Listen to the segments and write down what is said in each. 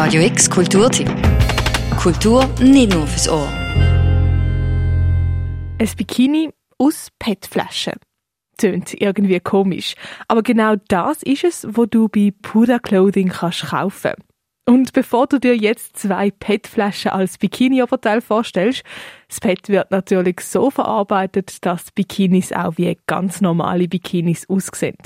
Radio X Kulturtipp. Kultur nicht nur fürs Ohr. Ein Bikini aus PET-Flaschen. Tönt irgendwie komisch. Aber genau das ist es, wo du bei Pura Clothing kannst kaufen. Und bevor du dir jetzt zwei PET-Flaschen als Bikini-Oberteil vorstellst, das PET wird natürlich so verarbeitet, dass Bikinis auch wie ganz normale Bikinis aussehen.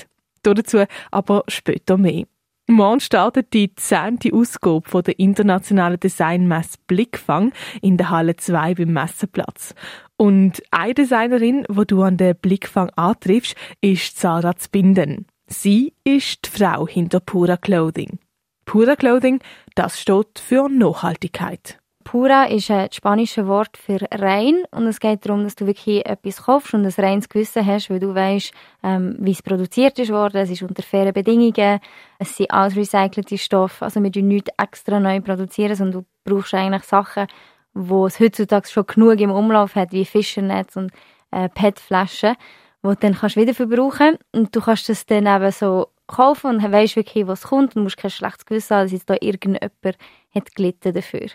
Dazu aber später mehr. Morgen startet die zehnte Ausgabe von der internationalen Designmesse Blickfang in der Halle 2 beim Messenplatz. Und eine Designerin, wo du an der Blickfang antriffst, ist Sarah Zbinden. Sie ist die Frau hinter Pura Clothing. Pura Clothing, das steht für Nachhaltigkeit. Pura ist ein spanisches Wort für rein und es geht darum, dass du wirklich etwas kaufst und ein reines Gewissen hast, weil du weißt, ähm, wie es produziert ist worden, es ist unter fairen Bedingungen, es sind alles recycelte Stoffe, also wir produzieren nichts extra neu produzieren, sondern du brauchst eigentlich Sachen, wo es heutzutage schon genug im Umlauf hat, wie Fischernetz und äh, PET-Flaschen, die du dann kannst wieder verbrauchen und du kannst das dann eben so kaufen und weißt wirklich, was kommt und musst kein schlechtes Gewissen haben, dass jetzt da irgendjemand hat gelitten dafür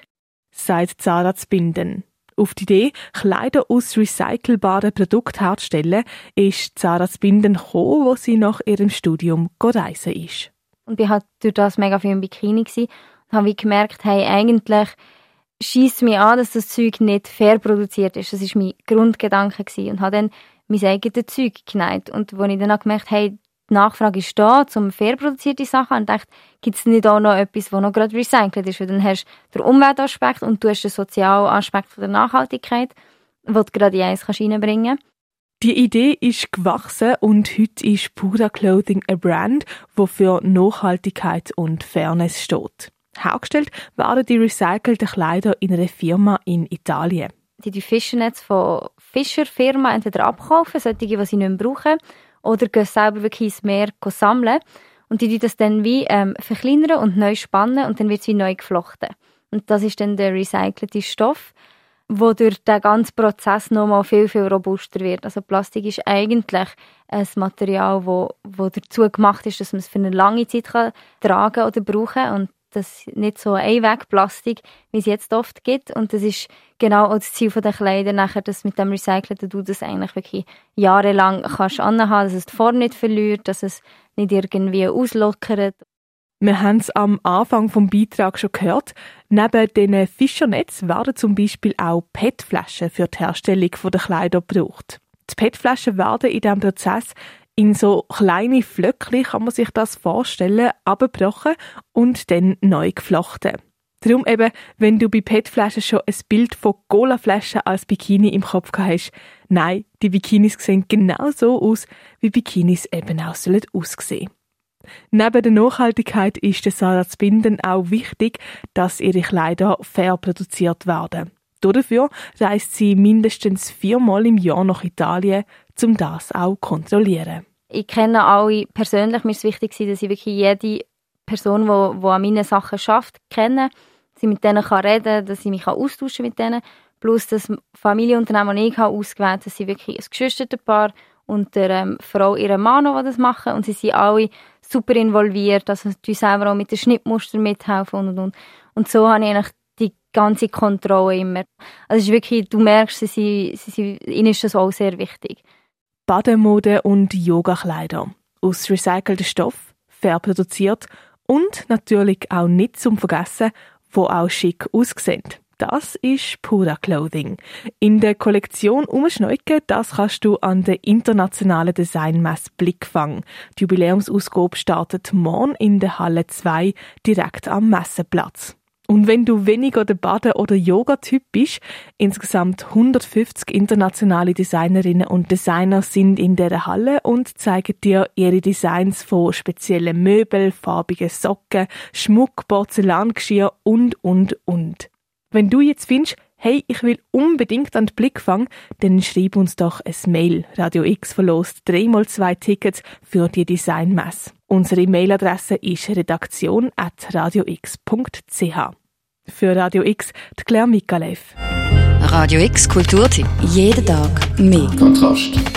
sagt Zara Zbinden. Auf die Idee, Kleider aus recycelbaren Produkten herzustellen, ist Zara Zbinden gekommen, wo sie nach ihrem Studium reisen ist. Und ich war durch das mega viel im Bikini und habe gemerkt, hey, eigentlich schießt mich an, dass das Zeug nicht fair produziert ist. Das war mein Grundgedanke und habe dann mein eigenes Zeug geneigt. Und als ich dann gemerkt habe, hey, die Nachfrage ist da, um fair produzierte Sachen. Und dachte, gibt es nicht auch noch etwas, das noch gerade recycelt ist? Weil dann hast du den Umweltaspekt und du hast den sozialen Aspekt der Nachhaltigkeit, den du gerade in eins reinbringen kannst. Die Idee ist gewachsen und heute ist Pura Clothing ein Brand, wo für Nachhaltigkeit und Fairness steht. Hergestellt werden die recycelten Kleider in einer Firma in Italien. Die die Fischernetz von Fischerfirmen entweder abkaufen, solche, die sie nicht mehr brauchen, oder gehen selber wirklich ins Meer sammeln. Und die das dann wie ähm, verkleinern und neu spannen und dann wird es wie neu geflochten. Und das ist dann der recycelte Stoff, wo durch den ganzen Prozess nochmal viel, viel robuster wird. Also Plastik ist eigentlich ein Material, wo, wo dazu gemacht ist, dass man es für eine lange Zeit kann tragen oder brauchen kann das nicht so Einwegplastik, wie es jetzt oft gibt. Und das ist genau auch das Ziel der Kleider nachher, dass mit dem Recycelten du das eigentlich wirklich jahrelang kannst anhaben, dass es die Form nicht verliert, dass es nicht irgendwie auslockert. Wir haben es am Anfang vom Beitrag schon gehört. Neben den Fischernetz werden zum Beispiel auch PET-Flaschen für die Herstellung der Kleider gebraucht. Die PET-Flaschen werden in diesem Prozess in so kleine Flöckchen kann man sich das vorstellen, abgebrochen und dann neu geflochten. Darum eben, wenn du bei PET-Flaschen schon ein Bild von Cola-Flaschen als Bikini im Kopf hast, nein, die Bikinis sehen genau so aus, wie Bikinis eben auch sollen aussehen. Neben der Nachhaltigkeit ist der Sarah auch wichtig, dass ihre Kleider fair produziert werden. Dafür reist sie mindestens viermal im Jahr nach Italien, um das auch zu kontrollieren. Ich kenne alle persönlich. Mir ist wichtig, dass ich wirklich jede Person, die, die an meinen Sachen schafft, kenne. Dass ich mit denen kann reden kann, dass ich mich austauschen mit denen. Plus das Familienunternehmen, das ich habe ausgewählt habe, sind wirklich ein Geschwisterpaar und der ähm, Frau, ihre Mann, die das machen. Und sie sind alle super involviert. Also die selber auch mit den Schnittmustern mithelfen und, und, und. Und so habe ich eigentlich die ganze Kontrolle immer. Also es ist wirklich, du merkst, sie, sie, sie, ihnen ist das auch sehr wichtig. Bademode und Yogakleider. Aus recyceltem Stoff, fair produziert und natürlich auch nicht zum Vergessen, wo auch schick aussehen. Das ist Pura Clothing. In der Kollektion Umschneuke, das kannst du an der internationalen Designmesse Blickfang. Die Jubiläumsausgabe startet morgen in der Halle 2 direkt am Messenplatz. Und wenn du weniger der Baden- oder Yoga-Typ bist, insgesamt 150 internationale Designerinnen und Designer sind in der Halle und zeigen dir ihre Designs von speziellen Möbel, farbigen Socken, Schmuck, Porzellangeschirr und, und, und. Wenn du jetzt findest, hey, ich will unbedingt an den Blick fangen, dann schreib uns doch ein Mail. Radio X verlost dreimal zwei Tickets für die Designmesse. Unsere Mailadresse ist redaktion.radiox.ch. Für Radio X, die Claire Mikalev. Radio X Kulturtipp. Jeden Tag mehr. Kontrast.